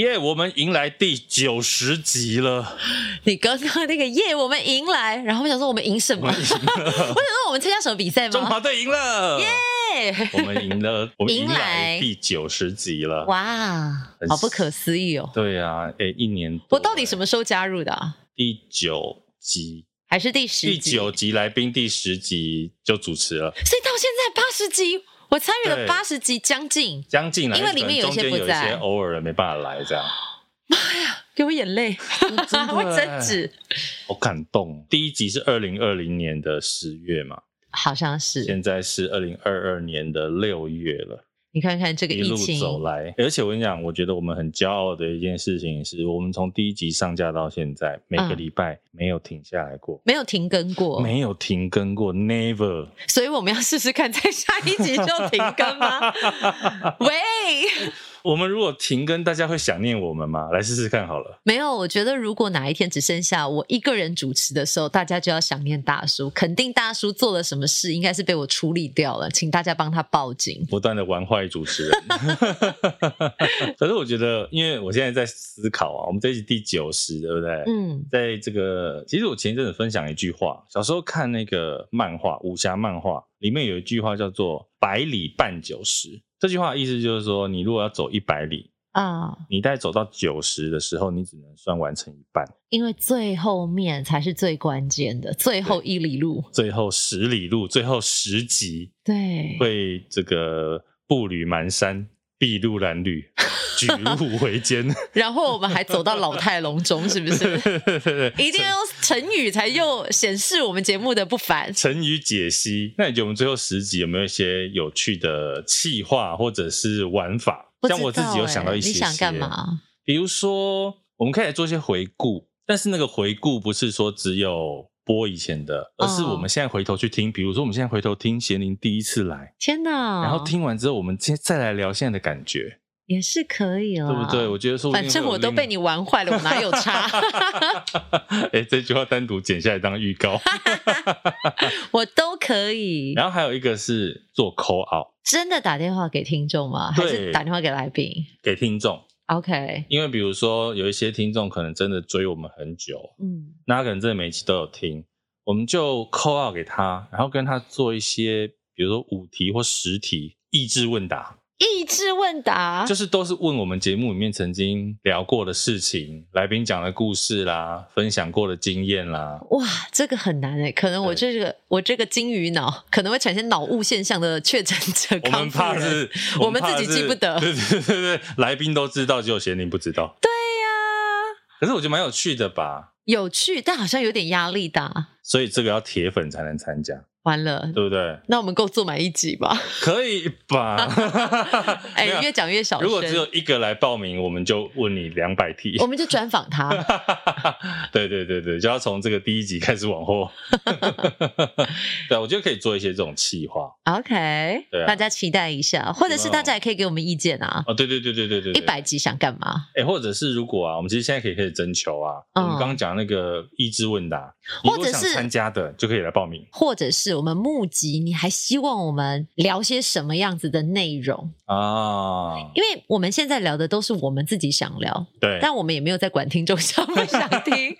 耶！Yeah, 我们迎来第九十集了。你刚刚那个耶，我们迎来，然后我想说我们赢什么？我，我想说我们参加什么比赛吗？中华队赢了！耶 Yeah！我们赢了，我们迎来第九十集了。哇，好不可思议哦！对啊，哎，一年。我到底什么时候加入的啊？第九集还是第十集？第九集来宾，第十集就主持了。所以到现在八十集。我参与了八十集，将近，将近了，因为里面有一些不在，有一些偶尔的没办法来，这样。妈呀，给我眼泪，会争执，好感动。第一集是二零二零年的十月嘛？好像是。现在是二零二二年的六月了。你看看这个疫情一路走来，而且我跟你讲，我觉得我们很骄傲的一件事情是，我们从第一集上架到现在，每个礼拜没有停下来过，嗯、没有停更过，没有停更过，never。所以我们要试试看，在下一集就停更吗？喂。我们如果停更，大家会想念我们吗？来试试看好了。没有，我觉得如果哪一天只剩下我一个人主持的时候，大家就要想念大叔。肯定大叔做了什么事，应该是被我处理掉了，请大家帮他报警。不断的玩坏主持人。可是我觉得，因为我现在在思考啊，我们这一集第九十，对不对？嗯，在这个，其实我前一阵子分享一句话，小时候看那个漫画，武侠漫画里面有一句话叫做“百里半九十”。这句话的意思就是说，你如果要走一百里啊，嗯、你在走到九十的时候，你只能算完成一半，因为最后面才是最关键的，最后一里路，最后十里路，最后十级，对，会这个步履蹒跚，筚路蓝缕。举步维艰，然后我们还走到老态龙钟，是不是？一定要用成语才又显示我们节目的不凡。成语解析，那你觉得我们最后十集有没有一些有趣的气话或者是玩法？像我自己有想到一些，些，你想干嘛？比如说，我们可以来做一些回顾，但是那个回顾不是说只有播以前的，而是我们现在回头去听。比如说，我们现在回头听贤玲第一次来，天哪！然后听完之后，我们再再来聊现在的感觉。也是可以哦，对不对？我觉得说，反正我都被你玩坏了，我哪有 差？哎，这句话单独剪下来当预告 我都可以。然后还有一个是做 call out，真的打电话给听众吗？对还是打电话给来宾？给听众。OK，因为比如说有一些听众可能真的追我们很久，嗯，那他可能真的每期都有听，我们就 call out 给他，然后跟他做一些，比如说五题或十题益智问答。益智问答就是都是问我们节目里面曾经聊过的事情，来宾讲的故事啦，分享过的经验啦。哇，这个很难诶，可能我这个我这个金鱼脑可能会产生脑雾现象的确诊者，我们怕是，我们自己记不得。对 对对对，来宾都知道，只有贤玲不知道。对呀，可是我觉得蛮有趣的吧？有趣，但好像有点压力大。所以这个要铁粉才能参加。完了，对不对？那我们够做满一集吧？可以吧？哎，越讲越小声。如果只有一个来报名，我们就问你两百题，我们就专访他。对对对对，就要从这个第一集开始往后。对，我觉得可以做一些这种企划。OK，对，大家期待一下，或者是大家也可以给我们意见啊。哦，对对对对对对，一百集想干嘛？哎，或者是如果啊，我们其实现在可以开始征求啊，我们刚刚讲那个益智问答，或者是参加的就可以来报名，或者是。我们募集，你还希望我们聊些什么样子的内容啊？因为我们现在聊的都是我们自己想聊，对，但我们也没有在管听众 想不想听。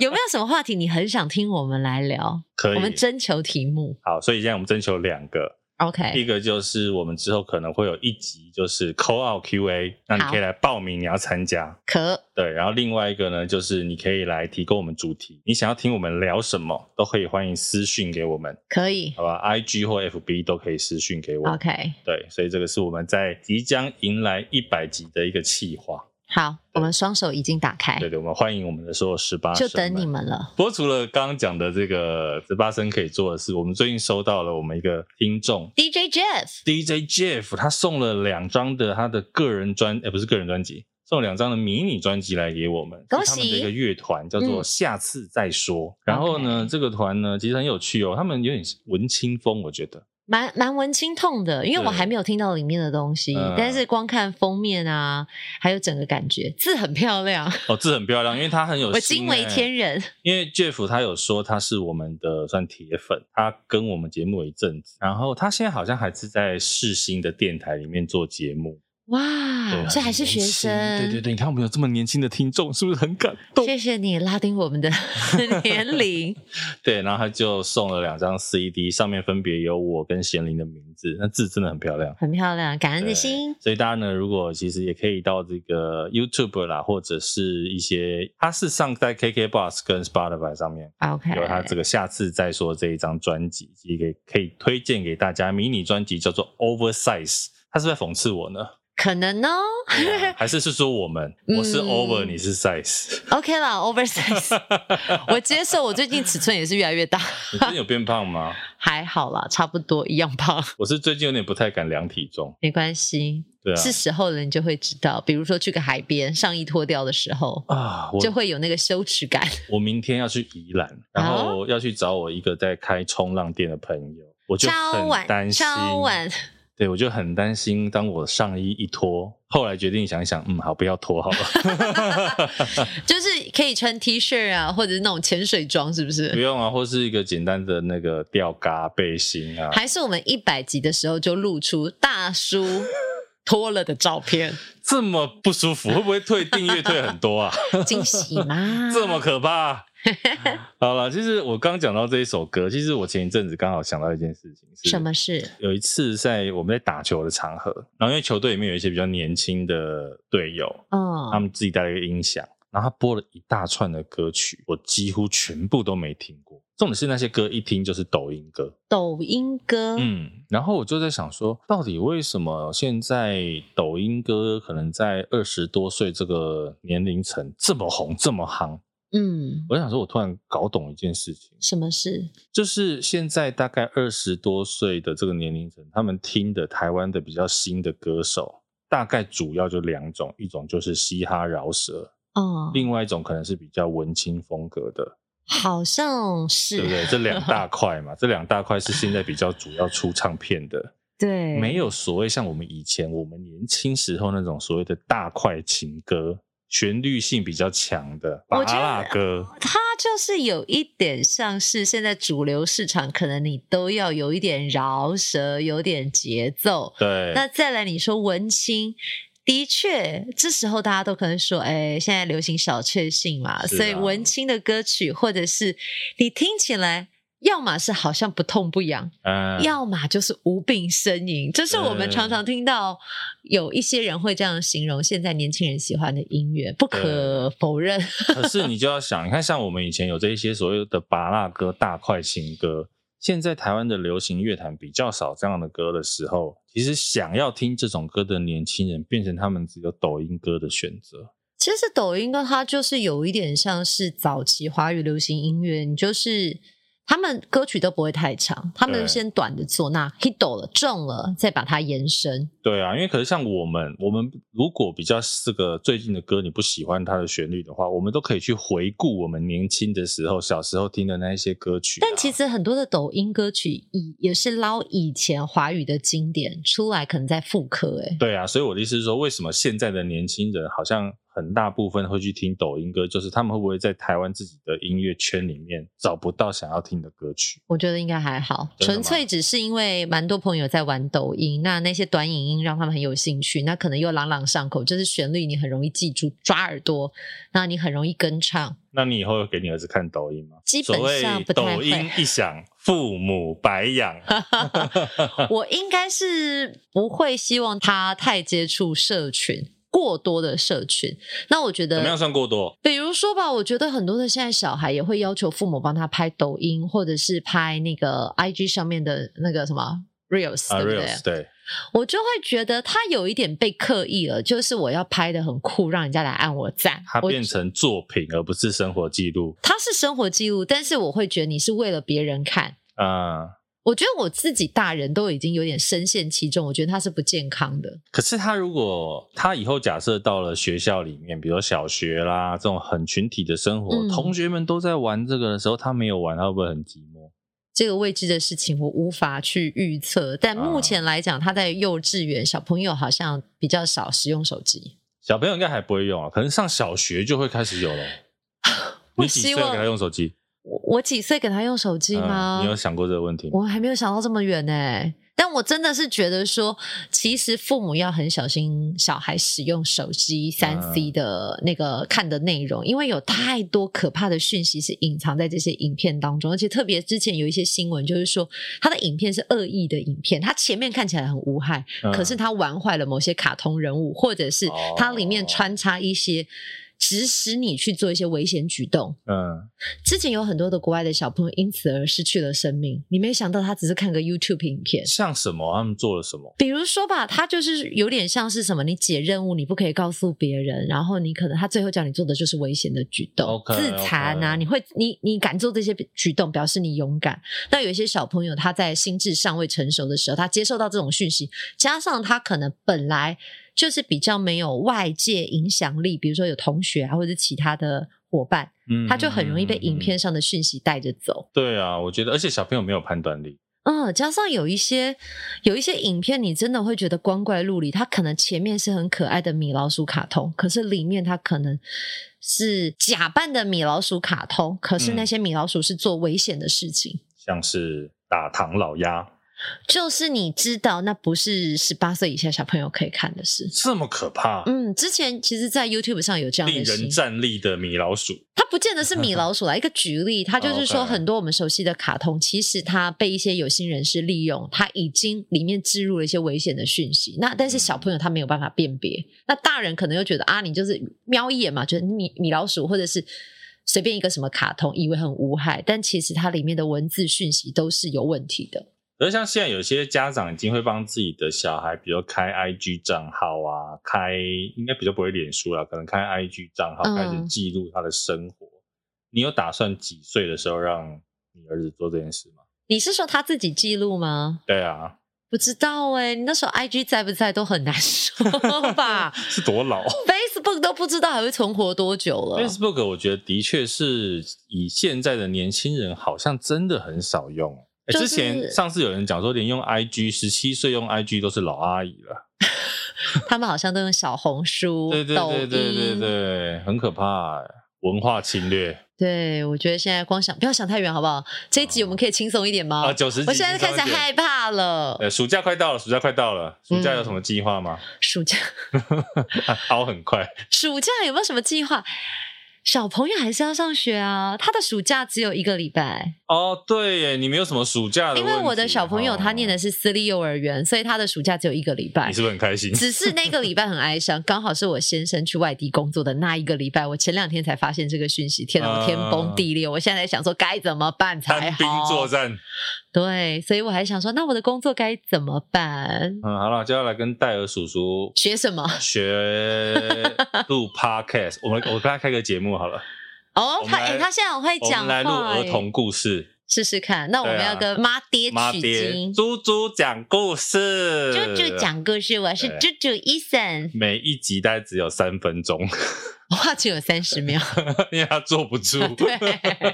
有没有什么话题你很想听我们来聊？可以，我们征求题目。好，所以现在我们征求两个，OK，一个就是我们之后可能会有一集，就是 Call Out QA，那你可以来报名，你要参加。可对，然后另外一个呢，就是你可以来提供我们主题，你想要听我们聊什么，都可以欢迎私讯给我们。可以，好吧，IG 或 FB 都可以私讯给我。OK，对，所以这个是我们在即将迎来一百集的一个企划。好，我们双手已经打开。对对，我们欢迎我们的所有十八声，就等你们了。不过除了刚刚讲的这个十八声可以做的事，我们最近收到了我们一个听众 DJ Jeff，DJ Jeff 他送了两张的他的个人专，哎，不是个人专辑，送了两张的迷你专辑来给我们。恭喜！他们的一个乐团叫做下次再说。嗯、然后呢，Okay. 这个团呢其实很有趣哦，他们有点文青风，我觉得。蛮蛮文青痛的，因为我还没有听到里面的东西，嗯、但是光看封面啊，还有整个感觉，字很漂亮哦，字很漂亮，因为他很有 心、欸，我惊为天人。因为 Jeff 他有说他是我们的算铁粉，他跟我们节目一阵子，然后他现在好像还是在世新的电台里面做节目。哇，这还是学生？对对对，你看我们有这么年轻的听众，是不是很感动？谢谢你拉低我们的 年龄。对，然后他就送了两张 CD，上面分别有我跟贤玲的名字，那字真的很漂亮，很漂亮，感恩的心。所以大家呢，如果其实也可以到这个 YouTube 啦，或者是一些，他是上在 KKBOX 跟 Spotify 上面，OK，有他这个下次再说这一张专辑，一个可以推荐给大家迷你专辑，叫做 Oversize，他是在讽刺我呢？可能呢、还是是说我们，我是 over，、嗯、你是 size，OK 啦，oversize，我接受，我最近尺寸也是越来越大。你最近有变胖吗？还好啦，差不多一样胖。我是最近有点不太敢量体重，没关系，对啊，是时候了，你就会知道。比如说去个海边，上衣脱掉的时候啊，就会有那个羞耻感。我明天要去宜兰，然后要去找我一个在开冲浪店的朋友，我就很担心。超晚。对，我就很担心，当我上衣一脱，后来决定想一想，嗯，好，不要脱好了。就是可以穿 T 恤啊，或者是那种潜水装，是不是？不用啊，或是一个简单的那个吊嘎背心啊。还是我们一百集的时候就露出大叔 脱了的照片，这么不舒服，会不会退订阅退很多啊？惊喜吗？这么可怕？好了，其实我刚讲到这一首歌，其实我前一阵子刚好想到一件事情，是什么事？有一次在我们在打球的场合，然后因为球队里面有一些比较年轻的队友，嗯，他们自己带了一个音响，然后他播了一大串的歌曲，我几乎全部都没听过。重点是那些歌一听就是抖音歌，抖音歌，嗯，然后我就在想说，到底为什么现在抖音歌可能在二十多岁这个年龄层这么红，这么夯？嗯，我想说，我突然搞懂一件事情。什么事？就是现在大概二十多岁的这个年龄层，他们听的台湾的比较新的歌手，大概主要就两种，一种就是嘻哈饶舌，哦，另外一种可能是比较文青风格的，好像是，对不对？这两大块嘛，这两大块是现在比较主要出唱片的，对，没有所谓像我们以前我们年轻时候那种所谓的大块情歌。旋律性比较强的巴拉歌，它就是有一点像是现在主流市场，可能你都要有一点饶舌，有点节奏。对，那再来你说文青，的确，这时候大家都可能说，哎，现在流行小确幸嘛，啊、所以文青的歌曲或者是你听起来。要么是好像不痛不痒，嗯，要么就是无病呻吟。这是我们常常听到有一些人会这样形容现在年轻人喜欢的音乐，不可否认。可是你就要想，你看像我们以前有这一些所谓的芭乐歌、大块情歌，现在台湾的流行乐坛比较少这样的歌的时候，其实想要听这种歌的年轻人，变成他们只有抖音歌的选择。其实抖音歌它就是有一点像是早期华语流行音乐，你就是。他们歌曲都不会太长，他们先短的做，那 hit 了中了，再把它延伸。对啊，因为可是像我们，我们如果比较这个最近的歌你不喜欢它的旋律的话，我们都可以去回顾我们年轻的时候、小时候听的那一些歌曲啊。但其实很多的抖音歌曲以也是捞以前华语的经典出来，可能在复刻。哎，对啊，所以我的意思是说，为什么现在的年轻人好像很大部分会去听抖音歌，就是他们会不会在台湾自己的音乐圈里面找不到想要听的歌曲？我觉得应该还好，纯粹只是因为蛮多朋友在玩抖音，那那些短影音让他们很有兴趣，那可能又朗朗上口，就是旋律你很容易记住，抓耳朵，那你很容易跟唱。那你以后会给你儿子看抖音吗？基本上不太会。抖音一响，父母白养。我应该是不会希望他太接触社群。过多的社群，那我觉得怎么样算过多？比如说吧，我觉得很多的现在小孩也会要求父母帮他拍抖音，或者是拍那个 IG 上面的那个什么 Reels，对不对？Uh, Reels, 对，我就会觉得他有一点被刻意了，就是我要拍的很酷，让人家来按我赞。它变成作品，而不是生活记录。它是生活记录，但是我会觉得你是为了别人看啊。Uh 我觉得我自己大人都已经有点深陷其中，我觉得他是不健康的。可是他如果他以后假设到了学校里面，比如小学啦这种很群体的生活，嗯、同学们都在玩这个的时候，他没有玩，他会不会很寂寞？这个未知的事情我无法去预测。但目前来讲，他在幼稚园，小朋友好像比较少使用手机。小朋友应该还不会用啊，可能上小学就会开始有了。你几岁给他用手机？我我几岁给他用手机吗？嗯，你有想过这个问题吗？我还没有想到这么远呢。但我真的是觉得说，其实父母要很小心小孩使用手机三 C 的那个看的内容，因为有太多可怕的讯息是隐藏在这些影片当中，而且特别之前有一些新闻，就是说他的影片是恶意的影片，他前面看起来很无害，可是他玩坏了某些卡通人物，或者是它里面穿插一些。指使你去做一些危险举动。嗯，之前有很多的国外的小朋友因此而失去了生命。你没想到他只是看个 YouTube 影片，像什么？他们做了什么？比如说吧，他就是有点像是什么？你解任务，你不可以告诉别人，然后你可能他最后叫你做的就是危险的举动，okay, 自残啊！Okay. 你会你你敢做这些举动，表示你勇敢。那有一些小朋友他在心智尚未成熟的时候，他接受到这种讯息，加上他可能本来。就是比较没有外界影响力，比如说有同学啊，或者是其他的伙伴，嗯，他就很容易被影片上的讯息带着走。对啊，我觉得，而且小朋友没有判断力。嗯，加上有一些有一些影片，你真的会觉得光怪陆离。它可能前面是很可爱的米老鼠卡通，可是里面它可能是假扮的米老鼠卡通，可是那些米老鼠是做危险的事情，嗯，像是打唐老鸭。就是你知道，那不是十八岁以下小朋友可以看的事，这么可怕。嗯，之前其实，在 YouTube 上有这样的令人站立的米老鼠，它不见得是米 老鼠啦。一个举例，它就是说，很多我们熟悉的卡通，其实它被一些有心人士利用，它已经里面植入了一些危险的讯息。那但是小朋友他没有办法辨别，那大人可能又觉得啊，你就是瞄一眼嘛，觉得米米老鼠或者是随便一个什么卡通，以为很无害，但其实它里面的文字讯息都是有问题的。而像现在有些家长已经会帮自己的小孩，比如开 IG 账号啊，开应该比较不会脸书了，可能开 IG 账号开始记录他的生活。嗯。你有打算几岁的时候让你儿子做这件事吗？你是说他自己记录吗？对啊，不知道哎、欸，你那时候 IG 在不在都很难说吧？是多老？Facebook 都不知道还会存活多久了。Facebook 我觉得的确是以现在的年轻人好像真的很少用。之前上次有人讲说，连用 IG 十七岁用 IG 都是老阿姨了。他们好像都用小红书、对对对对对对，很可怕，文化侵略。对，我觉得现在光想不要想太远，好不好？这一集我们可以轻松一点吗？啊，九十集，我现在开始害怕了。呃，暑假快到了，暑假快到了，暑假有什么计划吗？暑假 好很快。暑假有没有什么计划？小朋友还是要上学啊，他的暑假只有一个礼拜。哦，对耶，你没有什么暑假的？因为我的小朋友他念的是私立幼儿园，哦，所以他的暑假只有一个礼拜。你是不是很开心？只是那个礼拜很哀伤，刚好是我先生去外地工作的那一个礼拜。我前两天才发现这个讯息，天哪，我天崩地裂！我现在在想说该怎么办才好。单兵作战。对，所以我还想说，那我的工作该怎么办？嗯，好了，接下来跟戴尔叔叔学什么？学录 Podcast。我们我跟他开个节目好了。哦，他哎，他现在很会讲话。我们来录儿童故事，试试看。那我们要跟妈爹取经。猪猪讲故事，猪猪讲故事。我是猪猪 Eason。每一集大概只有三分钟。话只有三十秒，因为他坐不住。对，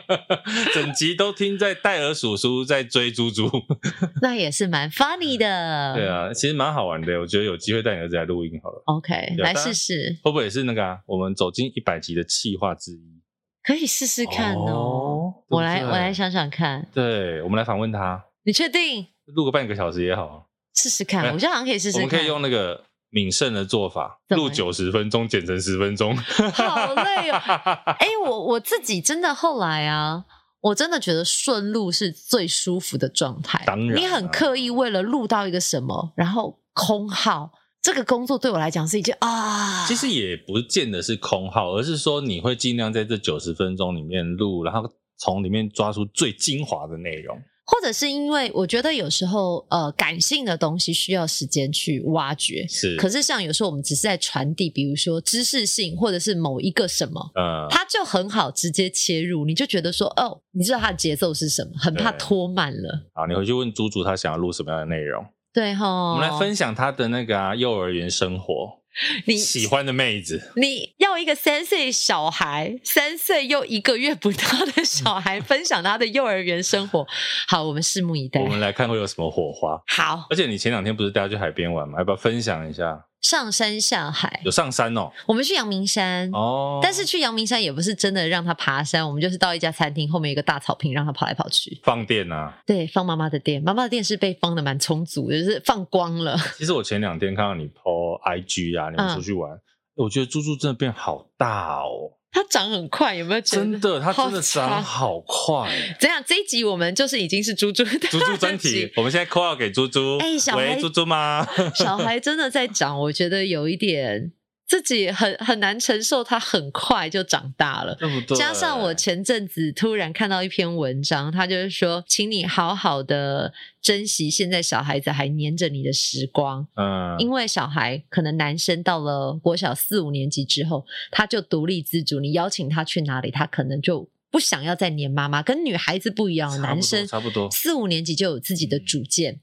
整集都听在戴尔叔叔在追猪猪，那也是蛮 funny 的。对啊，其实蛮好玩的。我觉得有机会带你儿子来录音好了。OK，来试试，会不会也是那个啊？我们走进一百集的企划之一，可以试试看哦。哦我来，我来想想看。对，我们来访问他。你确定？录个半个小时也好，试试看。我觉得好像可以试试看。我们可以用那个。敏胜的做法，录九十分钟剪成十分钟，好累哦。哎、欸，我我自己真的后来啊，我真的觉得顺录是最舒服的状态。当然，你很刻意为了录到一个什么，然后空耗，这个工作对我来讲是一件啊。其实也不见得是空耗，而是说你会尽量在这九十分钟里面录，然后从里面抓出最精华的内容。或者是因为我觉得有时候呃感性的东西需要时间去挖掘，是。可是像有时候我们只是在传递，比如说知识性或者是某一个什么，嗯，它就很好直接切入，你就觉得说哦，你知道它的节奏是什么，很怕拖慢了。好，你回去问猪猪，他想要录什么样的内容？对哈，我们来分享他的那个啊幼儿园生活。你喜欢的妹子，你要一个三岁小孩，三岁又一个月不到的小孩分享他的幼儿园生活，好，我们拭目以待。我们来看会有什么火花。好，而且你前两天不是带他去海边玩吗？要不要分享一下？上山下海，有上山哦。我们去阳明山哦，但是去阳明山也不是真的让他爬山，我们就是到一家餐厅后面有一个大草坪，让他跑来跑去。放电啊？对，放妈妈的电。妈妈的电是被放的蛮充足的，就是放光了。其实我前两天看到你 po IG 啊，你们出去玩，嗯、我觉得猪猪真的变好大哦。它长很快，有没有觉得？真的，它真的长好快。怎样，这一集我们就是已经是猪猪的 猪猪专题。我们现在 call out 给猪猪。哎、欸，小孩，喂，猪猪吗？小孩真的在长，我觉得有一点。自己很很难承受，他很快就长大了。加上我前阵子突然看到一篇文章，他就是说，请你好好的珍惜现在小孩子还黏着你的时光。嗯，因为小孩可能男生到了国小四五年级之后，他就独立自主。你邀请他去哪里，他可能就不想要再黏妈妈。跟女孩子不一样，男生差不多四五年级就有自己的主见。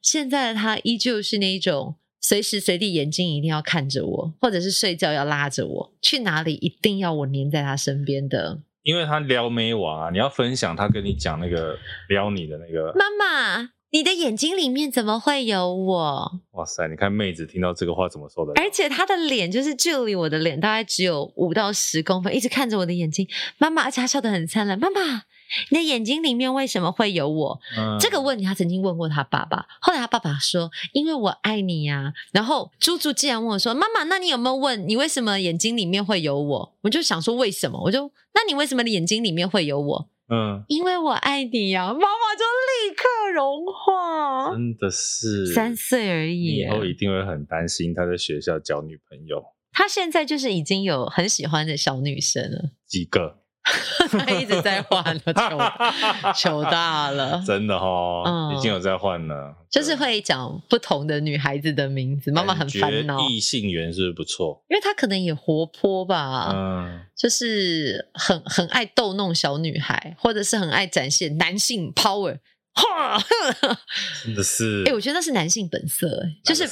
现在的他依旧是那一种。随时随地眼睛一定要看着我，或者是睡觉要拉着我，去哪里一定要我黏在他身边的。因为他撩妹王啊，你要分享他跟你讲那个撩你的那个。妈妈，你的眼睛里面怎么会有我？哇塞，你看妹子听到这个话怎么说的？而且他的脸就是距离我的脸大概只有五到十公分，一直看着我的眼睛。妈妈，而且他笑得很灿烂。妈妈。你的眼睛里面为什么会有我？嗯，这个问题他曾经问过他爸爸，后来他爸爸说：“因为我爱你呀。”然后猪猪竟然问我说：“妈妈，那你有没有问你为什么眼睛里面会有我？”我就想说为什么？我就那你为什么你眼睛里面会有我？嗯，因为我爱你呀。妈妈就立刻融化，真的是三岁而已，以后一定会很担心他在学校交女朋友。他现在就是已经有很喜欢的小女生了，几个？他一直在换了，糗糗 大了，真的哦，嗯、已经有在换了，就是会讲不同的女孩子的名字，妈妈很烦恼。异性缘是不是不错？因为她可能也活泼吧，嗯，就是很很爱逗弄小女孩，或者是很爱展现男性 power。哈，真的是，哎、欸，我觉得那是男性本色，哎，就是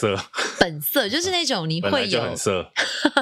本色，就是那种你会有，色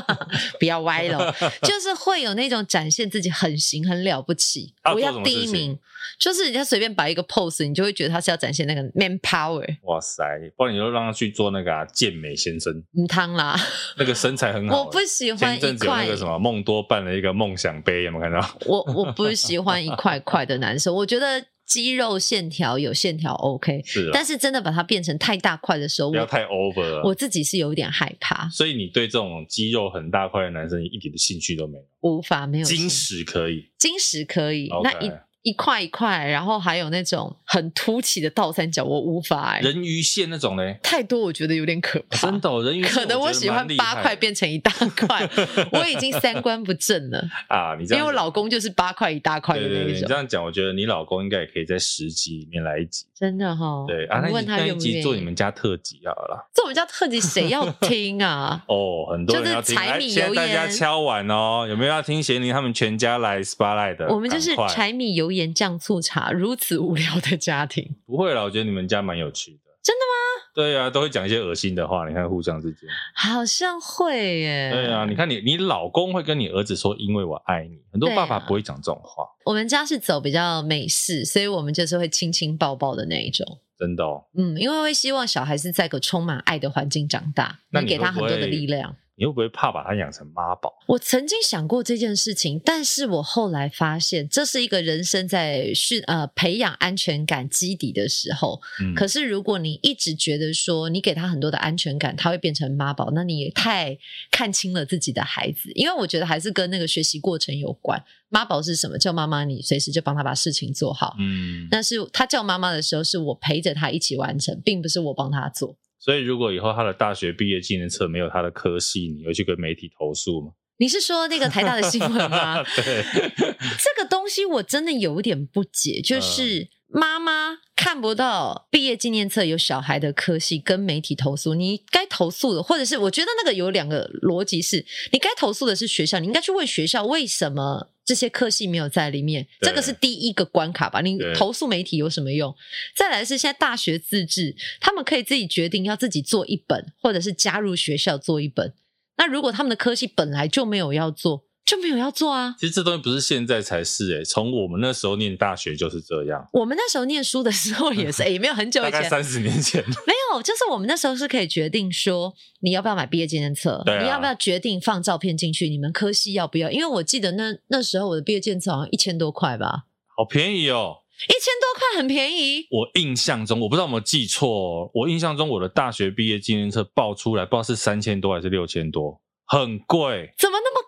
不要歪了，就是会有那种展现自己很行很了不起，我要第一名，就是人家随便摆一个 pose，你就会觉得他是要展现那个 man power。哇塞，不然你就让他去做那个啊，健美先生，唔汤啦，那个身材很好，我不喜欢一块。那个什么梦多办了一个梦想杯，有没有看到？我我不喜欢一块块的男生，我觉得。肌肉线条有线条 OK，是啊，但是真的把它变成太大块的时候，不要太 over 了。我自己是有点害怕。所以你对这种肌肉很大块的男生一点的兴趣都没有？无法没有。金石可以，金石可以。Okay. 那一。一块一块，然后还有那种很凸起的倒三角，我无法哎。人鱼线那种嘞，太多我觉得有点可怕。真的，人鱼线可能我喜欢八块变成一大块，我已经三观不正了 啊！你这样，因为我老公就是八块一大块的那种。对对对，你这样讲，我觉得你老公应该也可以在十集里面来一集。真的哈、哦？对啊，那你那一集做你们家特辑好了。做我们家特辑谁要听啊？哦，很多人要听。柴米油盐，大家敲碗哦，有没有要听贤玲他们全家来 spotlight 的？我们就是柴米油盐酱醋茶。如此无聊的家庭，不会啦，我觉得你们家蛮有趣的。真的吗？对啊，都会讲一些恶心的话。你看互相之间，好像会耶。对啊，你看你，你老公会跟你儿子说“因为我爱你”，很多爸爸不会讲这种话。啊、我们家是走比较美式，所以我们就是会亲亲抱抱的那一种。真的哦，嗯，因为会希望小孩是在个充满爱的环境长大，能给他很多的力量。你会不会怕把他养成妈宝？我曾经想过这件事情，但是我后来发现，这是一个人生在训呃培养安全感基底的时候。嗯，可是如果你一直觉得说你给他很多的安全感，他会变成妈宝，那你也太看清了自己的孩子。因为我觉得还是跟那个学习过程有关。妈宝是什么？叫妈妈，你随时就帮他把事情做好。嗯，但是他叫妈妈的时候，是我陪着他一起完成，并不是我帮他做。所以，如果以后他的大学毕业纪念册没有他的科系，你会去跟媒体投诉吗？你是说那个台大的新闻吗？对，这个东西我真的有点不解，就是妈妈看不到毕业纪念册有小孩的科系，跟媒体投诉，你该投诉的，或者是我觉得那个有两个逻辑是，你该投诉的是学校，你应该去问学校为什么。这些科系没有在里面，这个是第一个关卡吧？你投诉媒体有什么用？再来是现在大学自治，他们可以自己决定要自己做一本，或者是加入学校做一本。那如果他们的科系本来就没有要做，就没有要做啊！其实这东西不是现在才是诶、欸，从我们那时候念大学就是这样。我们那时候念书的时候也是，也没有很久以前，大概三十年前。没有，就是我们那时候是可以决定说，你要不要买毕业纪念册，啊、你要不要决定放照片进去，你们科系要不要？因为我记得那那时候我的毕业纪念册好像一千多块吧，好便宜哦，一千多块很便宜。我印象中，我不知道有没有记错，我印象中我的大学毕业纪念册报出来，不知道是三千多还是六千多。很贵，怎么那么贵？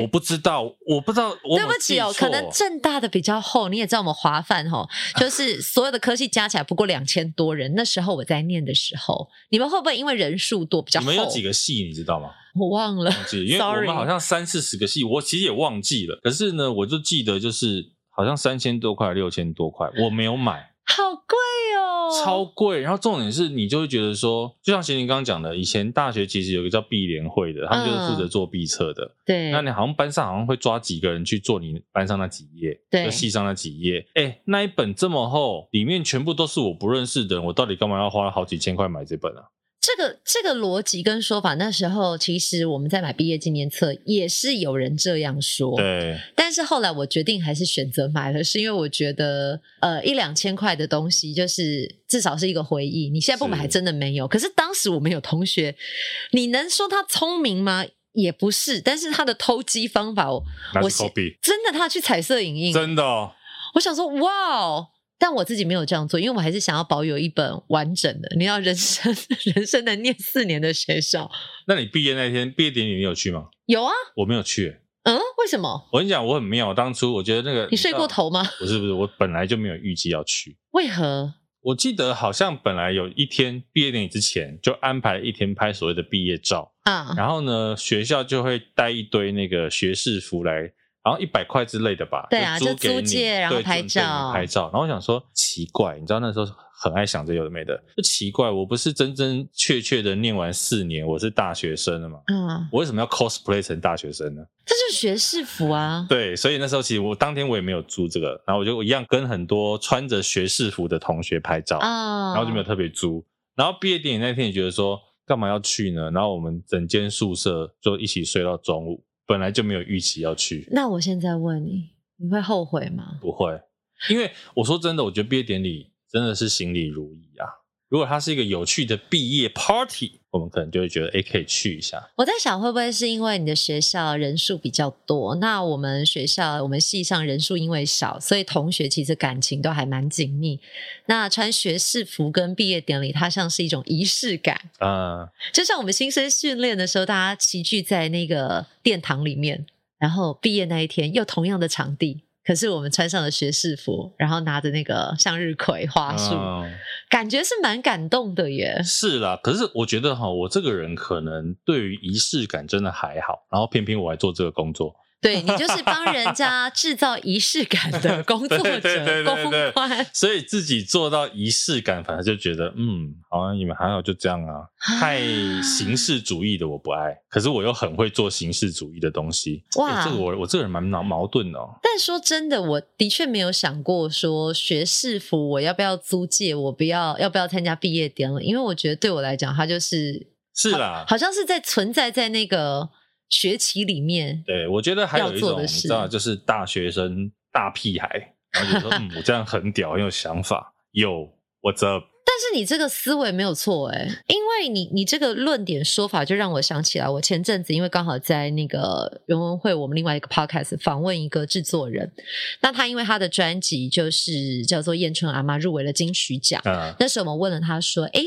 我不知道，我不知道。我对不起哦，可能正大的比较厚。你也知道我们华范哈，就是所有的科系加起来不过两千多人。那时候我在念的时候，你们会不会因为人数多比较厚？你们有几个系，你知道吗？我忘了，忘记，因为我们好像三四十个系，我其实也忘记了。可是呢，我就记得就是好像三千多块、六千多块，我没有买，好贵哦。超贵，然后重点是你就会觉得说，就像贤玲刚刚讲的，以前大学其实有个叫毕联会的，他们就是负责做毕册的。对，那你好像班上好像会抓几个人去做你班上那几页，对，就系上那几页。哎，那一本这么厚，里面全部都是我不认识的人，我到底干嘛要花了好几千块买这本啊？这个这个逻辑跟说法，那时候其实我们在买毕业纪念册也是有人这样说，对。但是后来我决定还是选择买了，是因为我觉得呃一两千块的东西就是至少是一个回忆。你现在不买还真的没有。是。可是当时我们有同学，你能说他聪明吗？也不是，但是他的偷机方法，我我真的他去彩色影印，真的哦。我想说，哇哦。但我自己没有这样做，因为我还是想要保有一本完整的。你要人生 人生能念四年的学校。那你毕业那天毕业典礼你有去吗？有啊，我没有去。嗯，为什么？我跟你讲，我很妙。当初我觉得那个你睡过头吗？不是不是，我本来就没有预计要去。为何？我记得好像本来有一天毕业典礼之前就安排一天拍所谓的毕业照啊，然后呢学校就会带一堆那个学士服来。然后一百块之类的吧，对啊，就租借然后拍照，拍照。然后我想说奇怪，你知道那时候很爱想着有的没的，就奇怪，我不是真真确确的念完四年，我是大学生了嘛？嗯，我为什么要 cosplay 成大学生呢？这就是学士服啊。对，所以那时候其实我当天我也没有租这个，然后我就我一样跟很多穿着学士服的同学拍照啊，然后就没有特别租。然后毕业典礼那天也觉得说干嘛要去呢？然后我们整间宿舍就一起睡到中午。本来就没有预期要去，那我现在问你，你会后悔吗？不会，因为我说真的，我觉得毕业典礼真的是行礼如仪啊。如果它是一个有趣的毕业 party。我们可能就会觉得，哎，可以去一下。我在想，会不会是因为你的学校人数比较多？那我们学校，我们系上人数因为少，所以同学其实感情都还蛮紧密。那穿学士服跟毕业典礼，它像是一种仪式感啊。就像我们新生训练的时候，大家齐聚在那个殿堂里面，然后毕业那一天又同样的场地。可是我们穿上了学士服，然后拿着那个向日葵花束，嗯、感觉是蛮感动的耶。是啦，可是我觉得哈，我这个人可能对于仪式感真的还好，然后偏偏我来做这个工作，对，你就是帮人家制造仪式感的工作者，公关。所以自己做到仪式感，反而就觉得嗯，好像你们还好就这样啊。太形式主义的我不爱，可是我又很会做形式主义的东西。哇，欸、这个我我这个人蛮矛矛盾的哦。但说真的，我的确没有想过说学士服我要不要租借，我不要要不要参加毕业典礼，因为我觉得对我来讲，它就是是啦好，好像是在存在在那个。学期里面，对，我觉得还有一种，你知道，就是大学生大屁孩，然后就说，嗯，我这样很屌，很有想法，有，What's up？但是你这个思维没有错诶，因为你你这个论点说法，就让我想起来，我前阵子因为刚好在那个人文会，我们另外一个 podcast 访问一个制作人，那他因为他的专辑就是叫做《燕春阿妈》入围了金曲奖，嗯，那时候我们问了他说，诶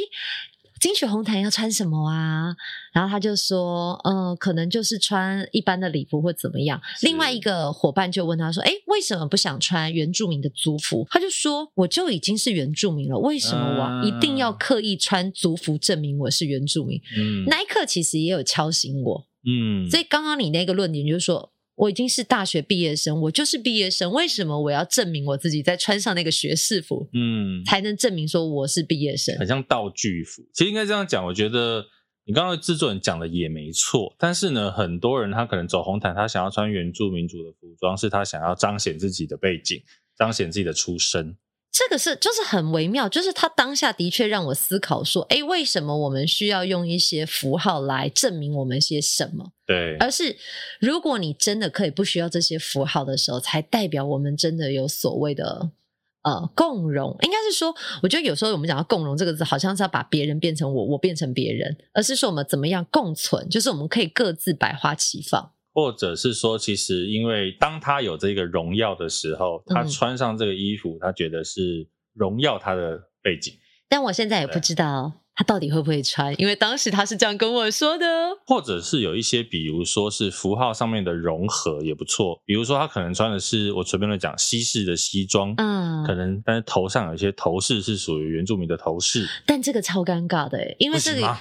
金曲红毯要穿什么啊？然后他就说，呃，可能就是穿一般的礼服或怎么样。另外一个伙伴就问他说，诶，为什么不想穿原住民的族服？他就说，我就已经是原住民了，为什么我一定要刻意穿族服证明我是原住民？嗯，那一刻其实也有敲醒我。嗯，所以刚刚你那个论点就是说。我已经是大学毕业生，我就是毕业生，为什么我要证明我自己再穿上那个学士服，嗯，才能证明说我是毕业生？很像道具服，其实应该这样讲。我觉得你刚刚制作人讲的也没错，但是呢，很多人他可能走红毯，他想要穿原住民族的服装，是他想要彰显自己的背景，彰显自己的出身。这个是就是很微妙，就是他当下的确让我思考说，哎，为什么我们需要用一些符号来证明我们些什么？对，而是如果你真的可以不需要这些符号的时候，才代表我们真的有所谓的呃共融。应该是说，我觉得有时候我们讲到共融这个字，好像是要把别人变成我，我变成别人，而是说我们怎么样共存，就是我们可以各自百花齐放。或者是说，其实因为当他有这个荣耀的时候，他穿上这个衣服，他觉得是荣耀他的背景。但我现在也不知道他到底会不会穿，因为当时他是这样跟我说的。或者是有一些，比如说是符号上面的融合也不错。比如说他可能穿的是我随便的讲西式的西装，嗯，可能但是头上有一些头饰是属于原住民的头饰。但这个超尴尬的，因为这个。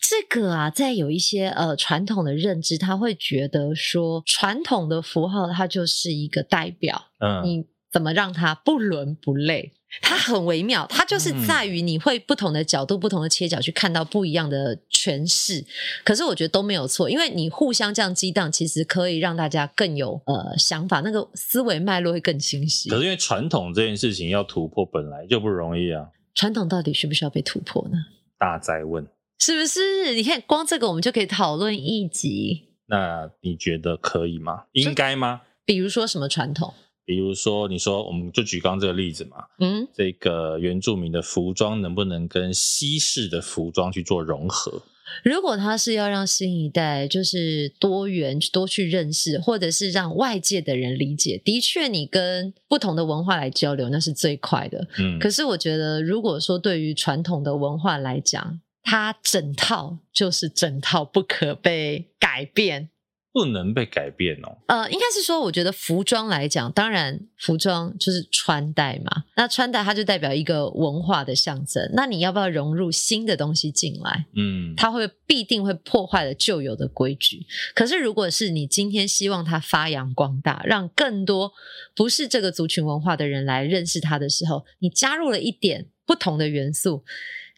这个啊，在有一些呃传统的认知，他会觉得说，传统的符号它就是一个代表，嗯，你怎么让它不伦不类？它很微妙，它就是在于你会不同的角度、嗯、不同的切角去看到不一样的诠释。可是我觉得都没有错，因为你互相这样激荡，其实可以让大家更有呃想法，那个思维脉络会更清晰。可是因为传统这件事情要突破本来就不容易啊，传统到底需不需要被突破呢？大哉问。是不是？你看，光这个我们就可以讨论一集。那你觉得可以吗？应该吗？比如说什么传统？比如说，你说我们就举刚这个例子嘛。嗯，这个原住民的服装能不能跟西式的服装去做融合？如果他是要让新一代就是多元多去认识，或者是让外界的人理解，的确，你跟不同的文化来交流，那是最快的。嗯，可是我觉得，如果说对于传统的文化来讲，它整套就是整套，不可被改变，不能被改变哦。呃，应该是说，我觉得服装来讲，当然服装就是穿戴嘛。那穿戴它就代表一个文化的象征。那你要不要融入新的东西进来？嗯，它会必定会破坏了旧有的规矩。可是，如果是你今天希望它发扬光大，让更多不是这个族群文化的人来认识它的时候，你加入了一点不同的元素。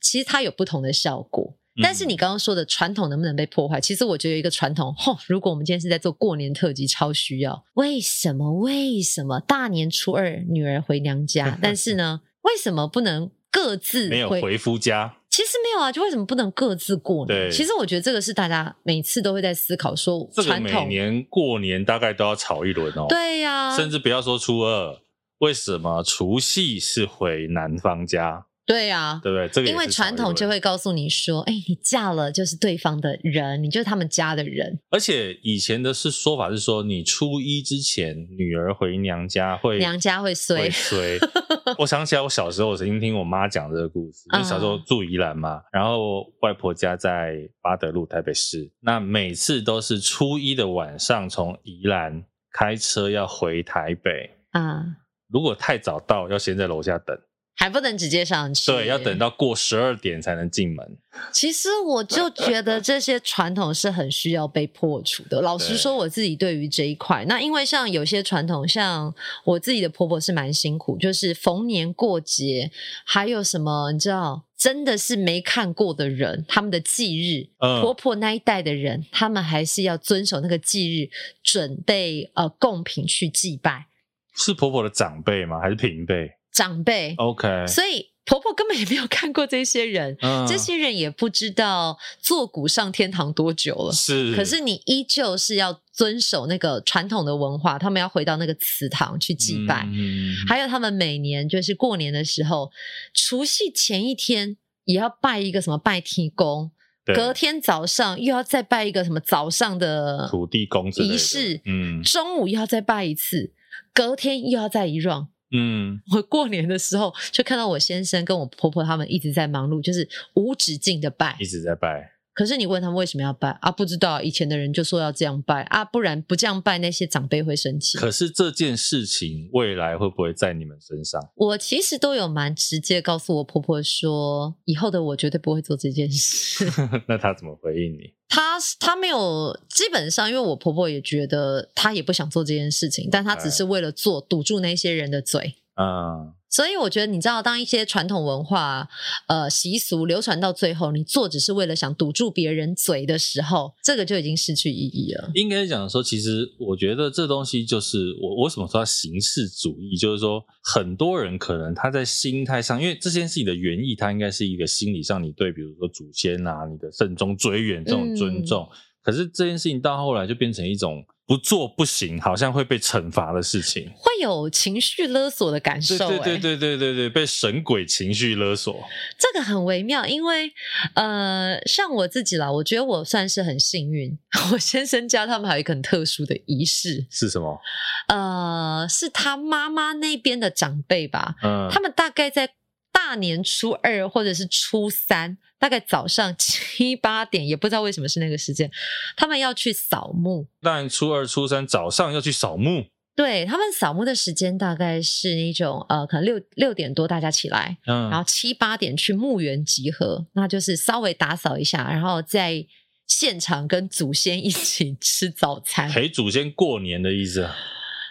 其实它有不同的效果，但是你刚刚说的传统能不能被破坏？嗯、其实我觉得有一个传统，吼，如果我们今天是在做过年特辑，超需要。为什么？为什么大年初二女儿回娘家？但是呢，为什么不能各自没有回夫家？其实没有啊，就为什么不能各自过年？对，其实我觉得这个是大家每次都会在思考说，说这个每年过年大概都要吵一轮哦。对呀、啊，甚至不要说初二，为什么除夕是回男方家？对呀，对不对？这个因为传统就会告诉你说，哎，你嫁了就是对方的人，你就是他们家的人。而且以前的是说法是说，你初一之前女儿回娘家会娘家会衰。会衰 我想起来，我小时候我曾经听我妈讲这个故事，因为小时候住宜兰嘛，然后外婆家在八德路台北市，那每次都是初一的晚上从宜兰开车要回台北啊，如果太早到，要先在楼下等。还不能直接上去，对，要等到过十二点才能进门。其实我就觉得这些传统是很需要被破除的。老实说，我自己对于这一块，那因为像有些传统，像我自己的婆婆是蛮辛苦，就是逢年过节，还有什么你知道，真的是没看过的人，他们的忌日，嗯、婆婆那一代的人，他们还是要遵守那个忌日，准备呃贡品去祭拜。是婆婆的长辈吗？还是平辈？长辈，OK，所以婆婆根本也没有看过这些人，嗯、这些人也不知道坐骨上天堂多久了。是，可是你依旧是要遵守那个传统的文化，他们要回到那个祠堂去祭拜，嗯、还有他们每年就是过年的时候，除夕前一天也要拜一个什么拜天公，隔天早上又要再拜一个什么早上的土地公仪式，嗯，中午又要再拜一次，隔天又要再一 round。嗯，我过年的时候就看到我先生跟我婆婆他们一直在忙碌，就是无止境的拜，一直在拜。可是你问他们为什么要拜啊？不知道，以前的人就说要这样拜啊，不然不这样拜，那些长辈会生气。可是这件事情未来会不会在你们身上？我其实都有蛮直接告诉我婆婆说，以后的我绝对不会做这件事。那她怎么回应你？她她没有，基本上因为我婆婆也觉得她也不想做这件事情，但她只是为了做堵住那些人的嘴。嗯。所以我觉得，你知道，当一些传统文化、呃习俗流传到最后，你做只是为了想堵住别人嘴的时候，这个就已经失去意义了。应该讲说，其实我觉得这东西就是我我为什么说形式主义，就是说很多人可能他在心态上，因为这件事情的原意，它应该是一个心理上，你对比如说祖先啊，你的慎终追远这种尊重。嗯、可是这件事情到后来就变成一种。不做不行，好像会被惩罚的事情，会有情绪勒索的感受。对对对对对对，被神鬼情绪勒索，这个很微妙。因为呃，像我自己啦，我觉得我算是很幸运。我先生家他们还有一个很特殊的仪式，是什么？呃，是他妈妈那边的长辈吧？嗯，他们大概在大年初二或者是初三。大概早上七八点，也不知道为什么是那个时间，他们要去扫墓。但初二、初三早上要去扫墓。对，他们扫墓的时间大概是那种呃，可能六六点多大家起来，嗯，然后七八点去墓园集合，那就是稍微打扫一下，然后在现场跟祖先一起吃早餐，陪祖先过年的意思。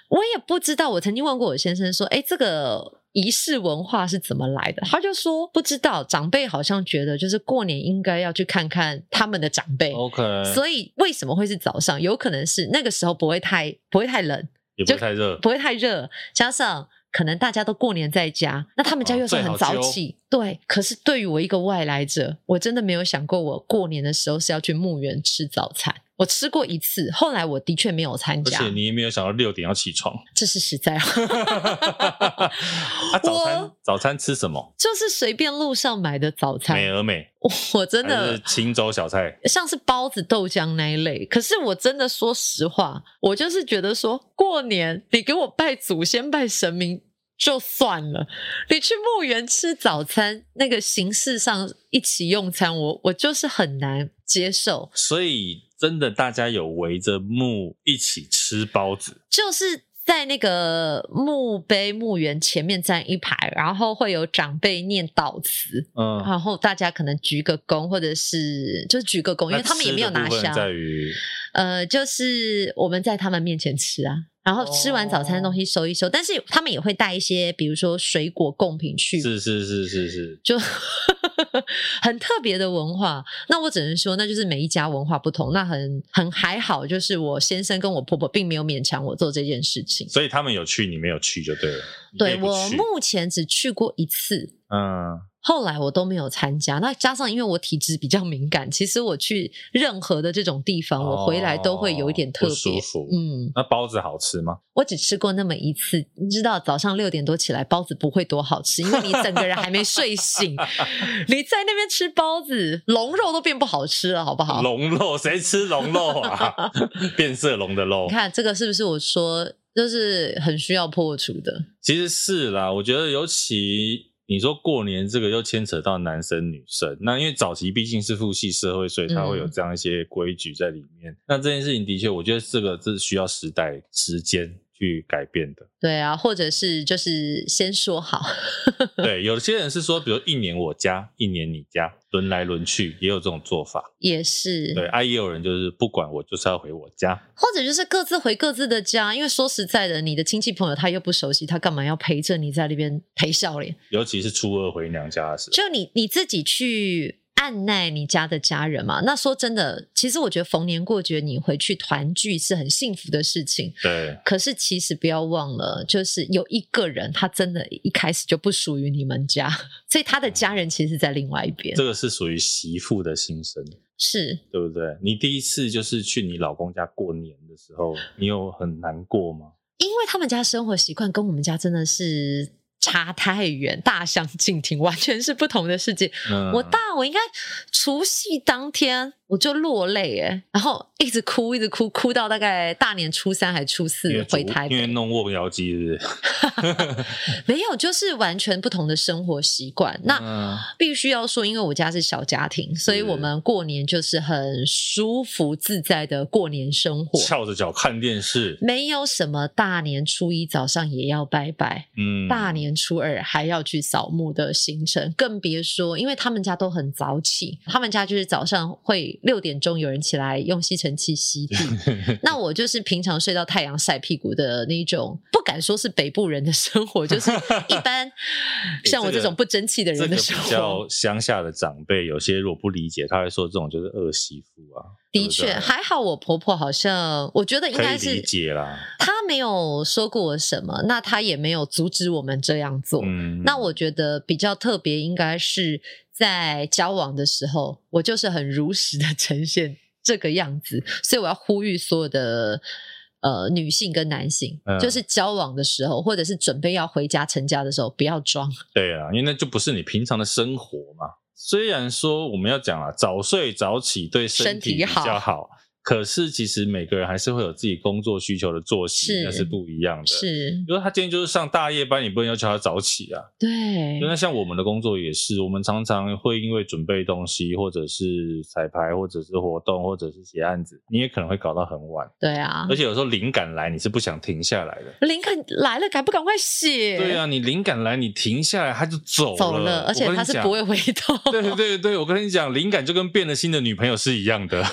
我也不知道，我曾经问过我先生说，哎，这个。仪式文化是怎么来的？他就说不知道，长辈好像觉得就是过年应该要去看看他们的长辈。OK，所以为什么会是早上？有可能是那个时候不会太不会太冷，也不会太热，不会太热，加上可能大家都过年在家，那他们家又是很早起。哦，对，可是对于我一个外来者，我真的没有想过我过年的时候是要去墓园吃早餐。我吃过一次，后来我的确没有参加。而且你也没有想到六点要起床，这是实在。啊，早餐早餐吃什么？就是随便路上买的早餐。美而美，我真的是清粥小菜，像是包子、豆浆那一类。可是我真的说实话，我就是觉得说过年你给我拜祖先、拜神明就算了，你去墓园吃早餐，那个形式上一起用餐，我我就是很难接受。所以。真的，大家有围着墓一起吃包子，就是在那个墓碑墓园前面站一排，然后会有长辈念悼词，嗯，然后大家可能鞠个躬，或者是就是鞠个躬，因为他们也没有拿香。在于，呃，就是我们在他们面前吃啊，然后吃完早餐的东西收一收，哦、但是他们也会带一些，比如说水果贡品去，是是是是是，就。很特别的文化，那我只能说，那就是每一家文化不同。那很很还好，就是我先生跟我婆婆并没有勉强我做这件事情，所以他们有去，你没有去就对了。对，我目前只去过一次，嗯。后来我都没有参加，那加上因为我体质比较敏感，其实我去任何的这种地方，哦、我回来都会有一点特别。舒服。嗯，那包子好吃吗？我只吃过那么一次，你知道早上六点多起来，包子不会多好吃，因为你整个人还没睡醒，你在那边吃包子，龙肉都变不好吃了，好不好？龙肉谁吃龙肉啊？变色龙的肉。你看这个是不是我说就是很需要破除的？其实是啦，我觉得尤其。你说过年这个又牵扯到男生女生，那因为早期毕竟是父系社会，所以它会有这样一些规矩在里面。嗯、那这件事情的确，我觉得这个是需要时代时间去改变的。对啊，或者是就是先说好。对，有些人是说，比如一年我家，一年你家，轮来轮去，也有这种做法。也是。对，啊，也有人就是不管我，就是要回我家，或者就是各自回各自的家。因为说实在的，你的亲戚朋友他又不熟悉，他干嘛要陪着你在那边陪笑脸？尤其是初二回娘家的时候，就你你自己去。按耐你家的家人嘛？那说真的，其实我觉得逢年过节你回去团聚是很幸福的事情。对。可是其实不要忘了，就是有一个人他真的一开始就不属于你们家，所以他的家人其实在另外一边。这个是属于媳妇的心声，是对不对？你第一次就是去你老公家过年的时候，你有很难过吗？因为他们家生活习惯跟我们家真的是。差太远，大相径庭，完全是不同的世界。嗯、我大，我应该除夕当天。我就落泪哎，然后一直哭，一直哭，哭到大概大年初三还初四回台北。因为弄瓮窑鸡是不是？没有，就是完全不同的生活习惯。那必须要说，因为我家是小家庭，所以我们过年就是很舒服自在的过年生活，翘着脚看电视，没有什么大年初一早上也要拜拜，嗯，大年初二还要去扫墓的行程，更别说，因为他们家都很早起，他们家就是早上会。六点钟有人起来用吸尘器吸地，那我就是平常睡到太阳晒屁股的那种，不敢说是北部人的生活，就是一般 像我这种不争气的人的生活。这个、比较乡下的长辈，有些如果不理解，他会说这种就是恶媳妇啊。的确，还好我婆婆好像，我觉得应该是理解啦。她没有说过我什么，那她也没有阻止我们这样做。嗯，那我觉得比较特别，应该是。在交往的时候，我就是很如实的 呈现这个样子，所以我要呼吁所有的呃女性跟男性，嗯，就是交往的时候，或者是准备要回家成家的时候，不要装。对啊，因为那就不是你平常的生活嘛。虽然说我们要讲啊，早睡早起对身体比较好。可是，其实每个人还是会有自己工作需求的作息，那是不一样的。是，比如说他今天就是上大夜班，你不能要求他早起啊。对。那像我们的工作也是，我们常常会因为准备东西，或者是彩排，或者是活动，或者是写案子，你也可能会搞到很晚。对啊。而且有时候灵感来，你是不想停下来的。灵感来了，赶不赶快写？对啊，你灵感来，你停下来，他就走了。走了，而且他是不会回头。对对对，我跟你讲，灵感就跟变了心的女朋友是一样的。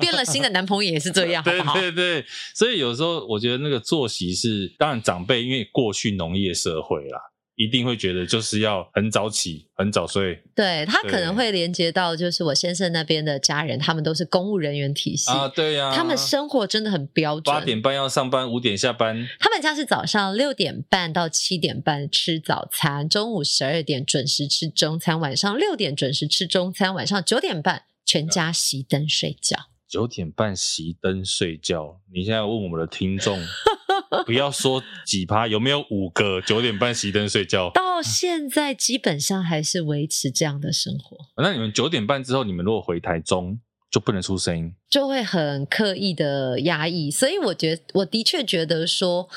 变了心。的男朋友也是这样，对对对，所以有时候我觉得那个作息是，当然长辈因为过去农业社会啦，一定会觉得就是要很早起、很早睡。对，他可能会连接到就是我先生那边的家人，他们都是公务人员体系啊，对呀，他们生活真的很标准，八点半要上班，五点下班。他们家是早上六点半到七点半吃早餐，中午十二点准时吃中餐，晚上六点准时吃中餐，晚上九点半全家熄灯睡觉。九点半熄灯睡觉，你现在问我们的听众，不要说几趴，有没有五个九点半熄灯睡觉？到现在基本上还是维持这样的生活。那你们九点半之后，你们如果回台中，就不能出声音，就会很刻意的压抑。所以我觉得，我的确觉得说。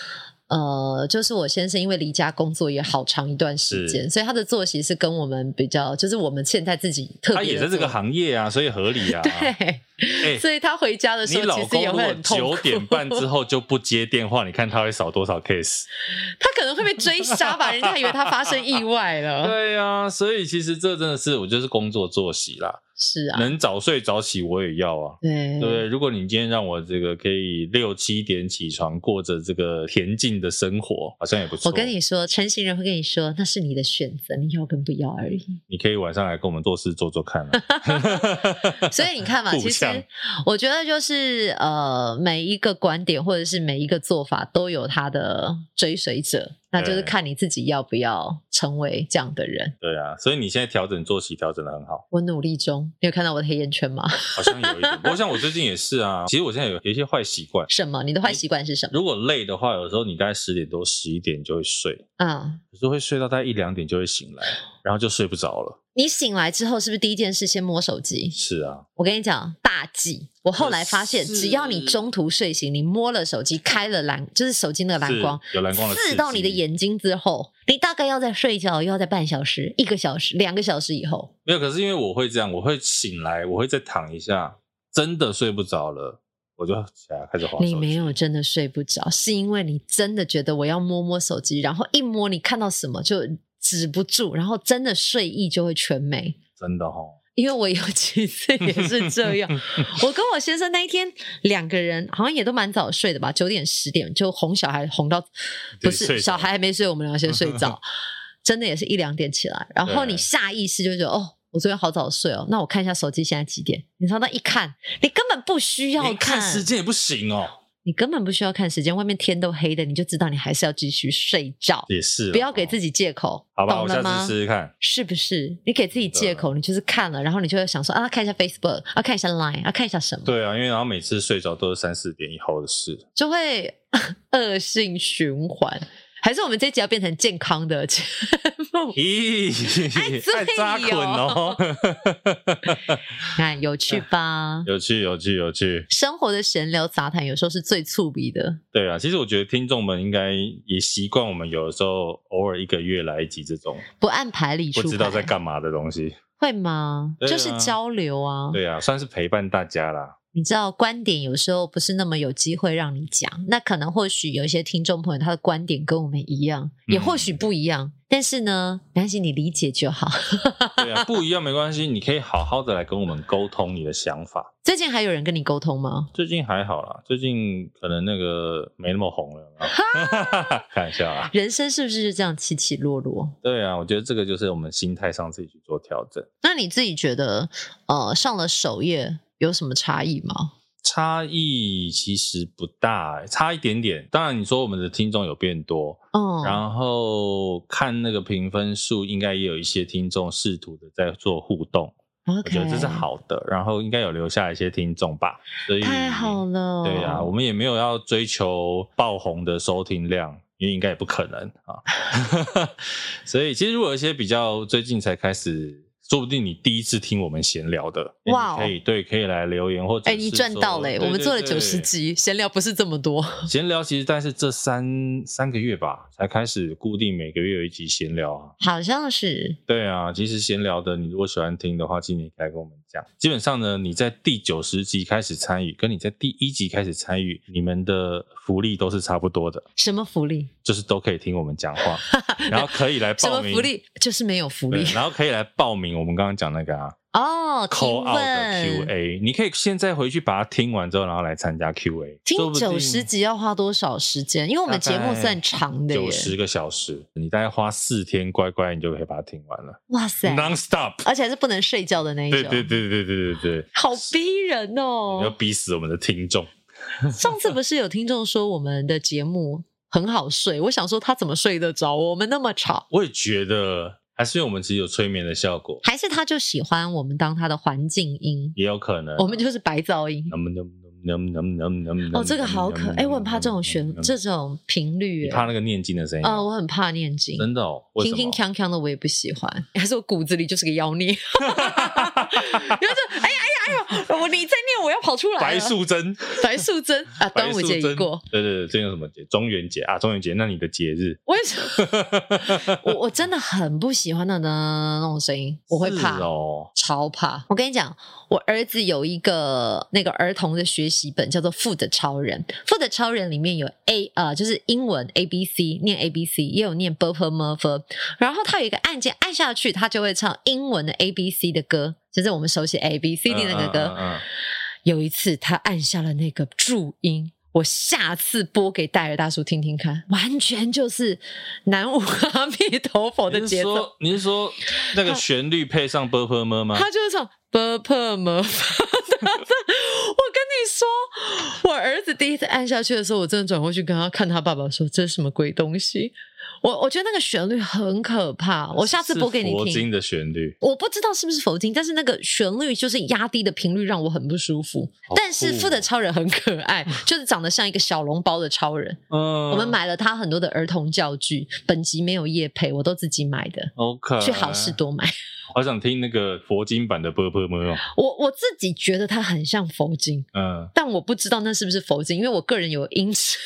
呃，就是我先生，因为离家工作也好长一段时间，所以他的作息是跟我们比较，就是我们现在自己特别。他也在这个行业啊，所以合理啊。对，欸、所以他回家的时候，你老公如果九点半之后就不接电话，你看他会少多少 case？他可能会被追杀吧？人家以为他发生意外了。对呀、啊，所以其实这真的是，我就是工作作息啦。是啊，能早睡早起我也要啊。对对，如果你今天让我这个可以六七点起床，过着这个恬静的生活，好像也不错。我跟你说，成型人会跟你说，那是你的选择，你要跟不要而已。你可以晚上来跟我们做事做做看啊。所以你看嘛，其实我觉得就是呃，每一个观点或者是每一个做法都有它的追随者。那就是看你自己要不要成为这样的人。对啊，所以你现在调整作息调整的很好。我努力中，你有看到我的黑眼圈吗？好像有一点。不过像我最近也是啊，其实我现在有有一些坏习惯。什么？你的坏习惯是什么？如果累的话，有时候你大概十点多、十一点就会睡。嗯。有时候会睡到大概一两点就会醒来，然后就睡不着了。你醒来之后是不是第一件事先摸手机？是啊，我跟你讲大忌。我后来发现，只要你中途睡醒，你摸了手机，开了蓝，就是手机那个蓝光，有蓝光的刺到你的眼睛之后，你大概要在睡觉，又要在半小时、一个小时、两个小时以后。没有，可是因为我会这样，我会醒来，我会再躺一下，真的睡不着了。我就起来开始滑。你没有真的睡不着，是因为你真的觉得我要摸摸手机，然后一摸你看到什么就止不住，然后真的睡意就会全没。真的哦。因为我有 几次也是这样，我跟我先生那一天两个人好像也都蛮早睡的吧，九点十点就哄小孩哄到，不是小孩还没睡，我们俩先睡着，真的也是一两点起来，然后你下意识就觉得哦，我昨天好早睡哦，那我看一下手机现在几点？你知道那一看，你根本不需要看，看时间也不行哦。你根本不需要看时间，外面天都黑的，你就知道你还是要继续睡觉。也是，不要给自己借口，好吧？懂了吗？我下次试试看，是不是？你给自己借口，你就是看了，然后你就会想说啊，看一下 Facebook，啊，看一下 Line，啊，看一下什么？对啊，因为然后每次睡着都是三四点以后的事，就会 恶性循环。还是我们这集要变成健康的节目？咦，太扎捆哦！看有趣吧？有趣，有趣，有趣。生活的闲聊杂谈，有时候是最粗鄙的。对啊，其实我觉得听众们应该也习惯我们有的时候偶尔一个月来一集这种不按牌理出牌，不知道在干嘛的东西，会吗？啊、就是交流啊。对啊，算是陪伴大家啦。你知道观点有时候不是那么有机会让你讲，那可能或许有一些听众朋友他的观点跟我们一样，也或许不一样，嗯、但是呢，没关系，你理解就好。对啊，不一样没关系，你可以好好的来跟我们沟通你的想法。最近还有人跟你沟通吗？最近还好啦，最近可能那个没那么红了。开玩笑啊！人生是不是就这样起起落落？对啊，我觉得这个就是我们心态上自己去做调整。那你自己觉得，呃，上了首页。有什么差异吗？差异其实不大，欸，差一点点。当然，你说我们的听众有变多，嗯，然后看那个评分数，应该也有一些听众试图的在做互动.我觉得这是好的。然后应该有留下一些听众吧，所以太好了。对啊，我们也没有要追求爆红的收听量，因为应该也不可能啊。所以其实如果有一些比较最近才开始。说不定你第一次听我们闲聊的，哇、wow，可以对，可以来留言或者哎、欸，你赚到嘞！我们做了九十集，闲聊不是这么多。闲聊其实但是这三三个月吧，才开始固定每个月有一集闲聊啊，好像是。对啊，其实闲聊的，你如果喜欢听的话，今年可以跟我们讲。基本上呢，你在第九十集开始参与，跟你在第一集开始参与，你们的福利都是差不多的。什么福利？就是都可以听我们讲话，然后可以来报名。什么福利？就是没有福利。然后可以来报名。我们刚刚讲那个啊，哦 out 的 Q&A，你可以现在回去把它听完之后，然后来参加 Q&A。听九十集要花多少时间？因为我们节目算长的，九十个小时，你大概花四天，乖乖你就可以把它听完了。哇塞，non stop，而且还是不能睡觉的那一种。对对对对对对对，好逼人哦！要逼死我们的听众。上次不是有听众说我们的节目很好睡，我想说他怎么睡得着？我们那么吵，我也觉得。还是因为我们其实有催眠的效果，还是他就喜欢我们当他的环境音，也有可能，我们就是白噪音。哦，这个好可哎，我很怕这种旋这种频率，怕那个念经的声音啊，我很怕念经，真的哦，听听锵锵的我也不喜欢，还是我骨子里就是个妖孽。就哎呀哎呀哎呦，我你在念，我要跑出来。白素贞，白素贞啊，端午节已过，对对对，这叫什么节？中元节啊，中元节，那你的节日？为什么？我我真的很不喜欢那呢那种声音，我会怕哦，超怕。我跟你讲，我儿子有一个那个儿童的学习本，叫做《Food 超人》。《Food 超人》里面有 A 啊、呃，就是英文 A B C，念 A B C，也有念 b p m f。然后他有一个按键按下去，他就会唱英文的 A B C 的歌。就是我们熟悉 A B C D 那个歌，嗯嗯嗯嗯，有一次他按下了那个注音，我下次播给戴尔大叔听听看，完全就是南无阿弥陀佛的节奏。你是说那个旋律配上 b p m 吗？他就是唱 b p m。我跟你说，我儿子第一次按下去的时候，我真的转过去跟他看他爸爸说：“这是什么鬼东西？”我我觉得那个旋律很可怕，我下次播给你听。佛经的旋律，我不知道是不是佛经，但是那个旋律就是压低的频率让我很不舒服。哦、但是富的超人很可爱，就是长得像一个小笼包的超人。嗯，我们买了他很多的儿童教具，本集没有业配，我都自己买的。OK，去好事多买。好想听那个佛经版的波波摩哦。我我自己觉得它很像佛经，嗯，但我不知道那是不是佛经，因为我个人有音痴，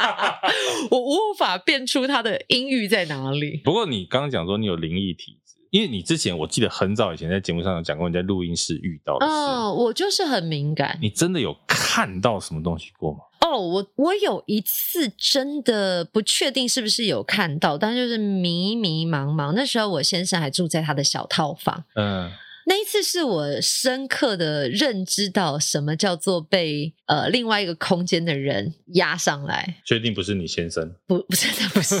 我无法辨出它的音域在哪里。不过你刚刚讲说你有灵异体质，因为你之前我记得很早以前在节目上有讲过，你在录音室遇到的事。哦，我就是很敏感。你真的有看到什么东西过吗？哦，我我有一次真的不确定是不是有看到，但就是迷迷茫茫。那时候我先生还住在他的小套房。嗯。那一次是我深刻的认知到什么叫做被呃另外一个空间的人压上来。确定不是你先生？不，不真的不是。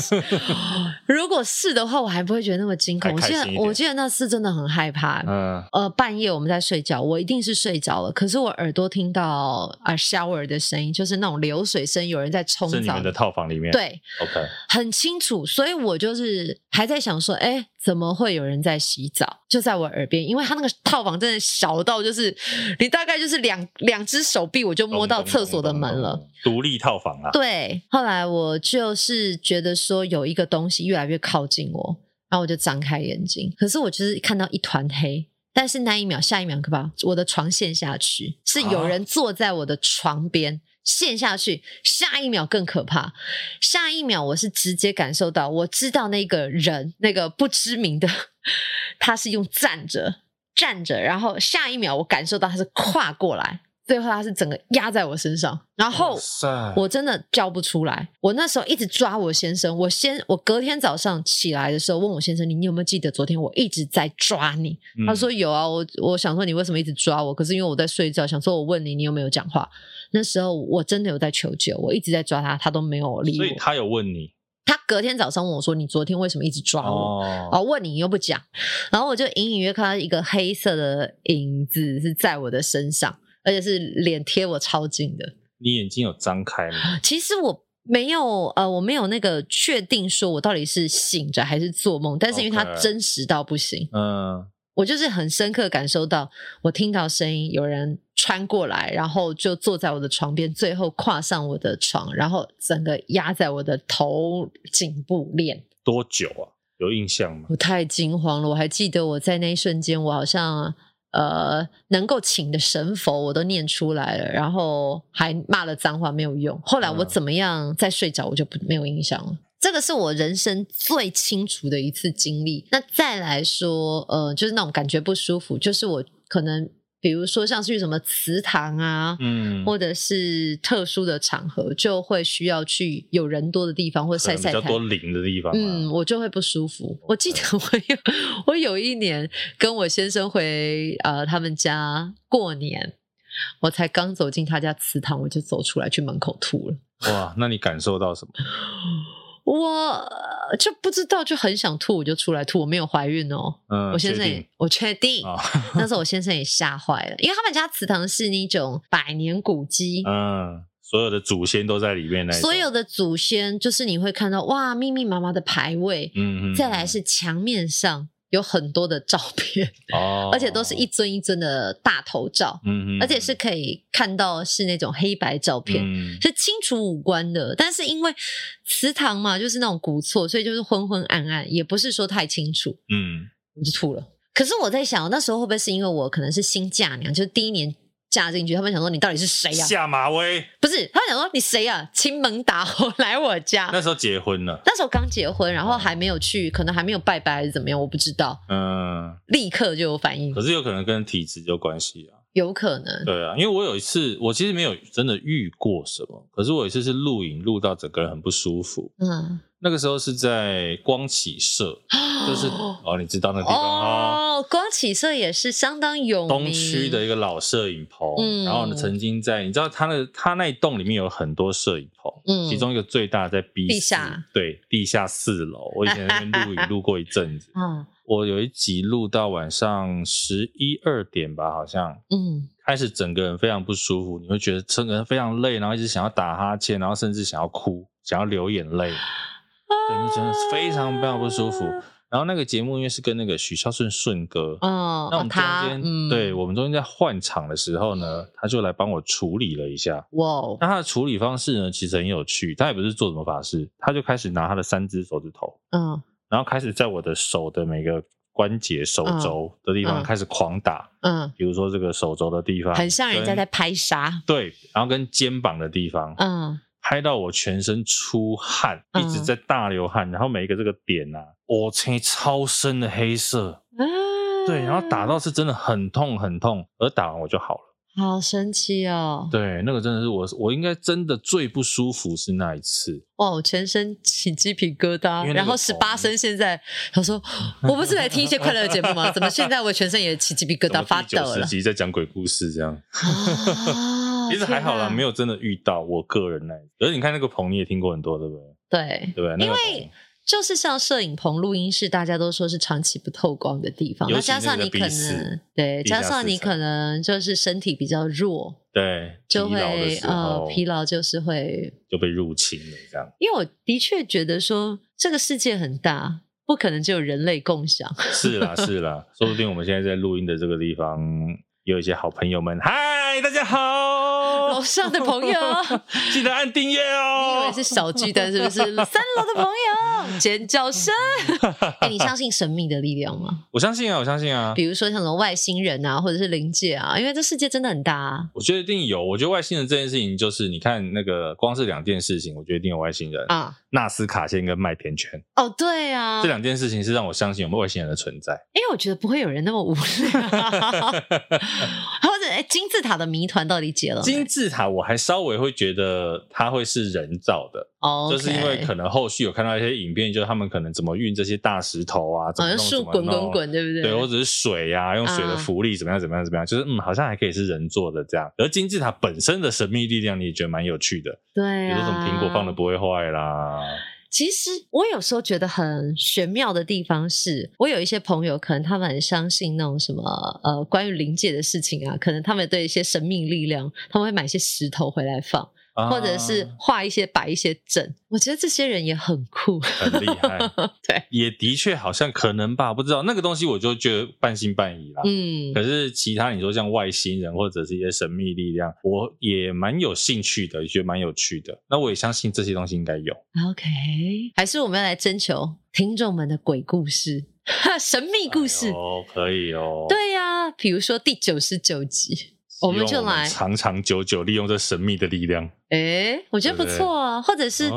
如果是的话，我还不会觉得那么惊恐。我记得我记得那次真的很害怕。嗯。呃，半夜我们在睡觉，我一定是睡着了，可是我耳朵听到啊 shower 的声音，就是那种流水声，有人在冲澡。是你们的套房里面。对。OK。很清楚，所以我就是还在想说，哎。怎么会有人在洗澡？就在我耳边，因为他那个套房真的小到，就是你大概就是两两只手臂，我就摸到厕所的门了。独立套房啊。对，后来我就是觉得说有一个东西越来越靠近我，然后我就张开眼睛，可是我就是看到一团黑，但是那一秒，下一秒可怕，我的床陷下去，是有人坐在我的床边。啊陷下去，下一秒更可怕。下一秒，我是直接感受到，我知道那个人，那个不知名的，他是用站着站着，然后下一秒，我感受到他是跨过来，最后他是整个压在我身上，然后我真的叫不出来。我那时候一直抓我先生，我先我隔天早上起来的时候问我先生，你你有没有记得昨天我一直在抓你？嗯、他说有啊，我我想说你为什么一直抓我？可是因为我在睡觉，想说我问你，你有没有讲话？那时候我真的有在求救，我一直在抓他，他都没有理我。所以他有问你，他隔天早上问我说：“你昨天为什么一直抓我？”哦，问你，你又不讲，然后我就隐隐约看到一个黑色的影子是在我的身上，而且是脸贴我超近的。你眼睛有张开吗？其实我没有，呃，我没有那个确定说我到底是醒着还是做梦，但是因为它真实到不行，嗯。我就是很深刻感受到，我听到声音，有人穿过来，然后就坐在我的床边，最后跨上我的床，然后整个压在我的头颈部练。多久啊？有印象吗？我太惊慌了，我还记得我在那一瞬间，我好像呃能够请的神佛我都念出来了，然后还骂了脏话没有用。后来我怎么样再睡着，我就不没有印象了。这个是我人生最清楚的一次经历。那再来说，呃，就是那种感觉不舒服，就是我可能，比如说像是去什么祠堂啊，嗯，或者是特殊的场合，就会需要去有人多的地方，或者晒晒太阳，比较多灵的地方，嗯，我就会不舒服。我记得我有我有一年跟我先生回呃他们家过年，我才刚走进他家祠堂，我就走出来去门口吐了。哇，那你感受到什么？我就不知道，就很想吐，我就出来吐。我没有怀孕哦，嗯，我先生也，我确定。哦、那时候我先生也吓坏了，因为他们家祠堂是那种百年古迹，嗯，所有的祖先都在里面。那所有的祖先就是你会看到哇，密密麻麻的牌位，嗯嗯，再来是墙面上。有很多的照片 哦，而且都是一尊一尊的大头照，嗯，而且是可以看到是那种黑白照片，嗯、是清楚五官的。但是因为祠堂嘛，就是那种古厝，所以就是昏昏暗暗，也不是说太清楚，嗯，我就吐了。可是我在想，那时候会不会是因为我可能是新嫁娘，就是第一年。嫁进去，他们想说你到底是谁呀？下马威不是，他们想说你谁呀？亲门打火来我家。那时候结婚了，那时候刚结婚，然后还没有去，可能还没有拜拜还是怎么样，我不知道。嗯，立刻就有反应。可是有可能跟体质有关系啊。有可能。对啊，因为我有一次，我其实没有真的遇过什么，可是我有一次是录影录到整个人很不舒服。嗯。那个时候是在光启社，就是哦，你知道那个地方哦。光启社也是相当有名，东区的一个老摄影棚。嗯，然后呢，曾经在你知道它那它那一栋里面有很多摄影棚，嗯，其中一个最大在 B 地下，对，地下四楼。我以前在那边录影 录过一阵子。嗯，我有一集录到晚上十一二点吧，好像，嗯，开始整个人非常不舒服，你会觉得整个人非常累，然后一直想要打哈欠，然后甚至想要哭，想要流眼泪。对，你真的非常非常不舒服。然后那个节目因为是跟那个许孝顺顺哥，哦，那我们中间，嗯、对我们中间在换场的时候呢，他就来帮我处理了一下。哇，那他的处理方式呢，其实很有趣。他也不是做什么法事，他就开始拿他的三只手指头，嗯，然后开始在我的手的每个关节、手肘的地方开始狂打，嗯，比如说这个手肘的地方，很像人家在拍沙。对，然后跟肩膀的地方，嗯。拍到我全身出汗，一直在大流汗，嗯、然后每一个这个点啊，我、哦、青超深的黑色，对，然后打到是真的很痛很痛，而打完我就好了。好神奇哦！对，那个真的是我，我应该真的最不舒服是那一次。哇，我全身起鸡皮疙瘩。然后十八声现在他说，我不是来听一些快乐的节目吗？怎么现在我全身也起鸡皮疙瘩发抖了？十集在讲鬼故事这样。其实还好啦，没有真的遇到。我个人来，可是你看那个棚你也听过很多，对不对？对，对不对？因为。就是像摄影棚、录音室，大家都说是长期不透光的地方。那加上你可能对，加上你可能就是身体比较弱，对，就会呃疲劳，就是会就被入侵了这样。因为我的确觉得说这个世界很大，不可能只有人类共享。是啦，是啦，说不定我们现在在录音的这个地方，有一些好朋友们，嗨，大家好。楼上的朋友，记得按订阅哦。你以为是小巨蛋是不是？三楼的朋友，尖叫声。哎、欸，你相信神秘的力量吗？我相信啊，我相信啊。比如说像什么外星人啊，或者是灵界啊，因为这世界真的很大啊。我觉得一定有。我觉得外星人这件事情，就是你看那个，光是两件事情，我觉得一定有外星人啊。纳斯卡线跟麦田圈。哦，对啊，这两件事情是让我相信有没有外星人的存在。因为我觉得不会有人那么无聊。哎，金字塔的谜团到底解了？金字塔我还稍微会觉得它会是人造的，okay. 就是因为可能后续有看到一些影片，就是他们可能怎么运这些大石头啊，怎么弄，树滚滚滚，对不对？对，或者是水呀、啊，用水的浮力怎么样怎么样怎么样，就是嗯，好像还可以是人做的这样。而金字塔本身的神秘力量，你也觉得蛮有趣的，对、啊，比如说什么苹果放的不会坏啦。其实我有时候觉得很玄妙的地方是，我有一些朋友，可能他们很相信那种什么呃关于灵界的事情啊，可能他们对一些神秘力量，他们会买一些石头回来放。或者是画一些摆一些阵，我觉得这些人也很酷，很厉害。对，也的确好像可能吧，不知道那个东西，我就觉得半信半疑啦。嗯，可是其他你说像外星人或者是一些神秘力量，我也蛮有兴趣的，也觉得蛮有趣的。那我也相信这些东西应该有。OK，还是我们要来征求听众们的鬼故事、神秘故事哦，可以哦。对呀、啊，比如说第九十九集。我们就来长长久久利用这神秘的力量。哎，我觉得不错啊，或者是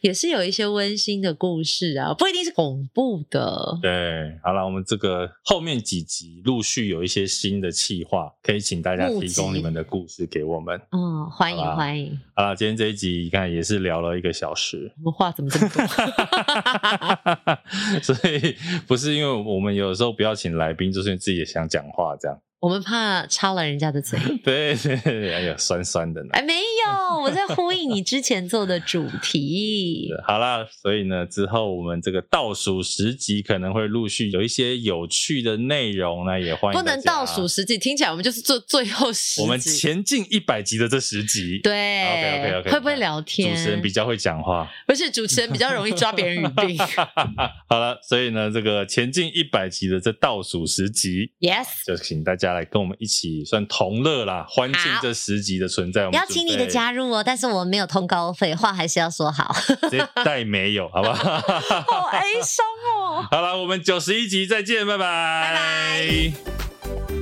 也是有一些温馨的故事啊，不一定是恐怖的。对，好了，我们这个后面几集陆续有一些新的企划，可以请大家提供你们的故事给我们。嗯，欢迎欢迎。好了，今天这一集你看也是聊了一个小时，我们话怎么这么多？所以不是因为我们有时候不要请来宾，就是自己也想讲话这样。我们怕插了人家的嘴，对对对，哎呀，酸酸的呢。哎，没有，我在呼应你之前做的主题。好啦，所以呢，之后我们这个倒数十集可能会陆续有一些有趣的内容呢，也欢迎。不能倒数十集，听起来我们就是做最后十集。我们前进一百集的这十集，对，OK OK OK，会不会聊天？主持人比较会讲话，不是主持人比较容易抓别人语病。好了，所以呢，这个前进一百集的这倒数十集，Yes，就请大家。来跟我们一起算同乐啦，欢庆这十集的存在。我们邀请你的加入哦，但是我们没有通告费，话还是要说好。这代没有，好不好？好哀伤哦。好了，我们九十一集再见，拜拜。拜拜。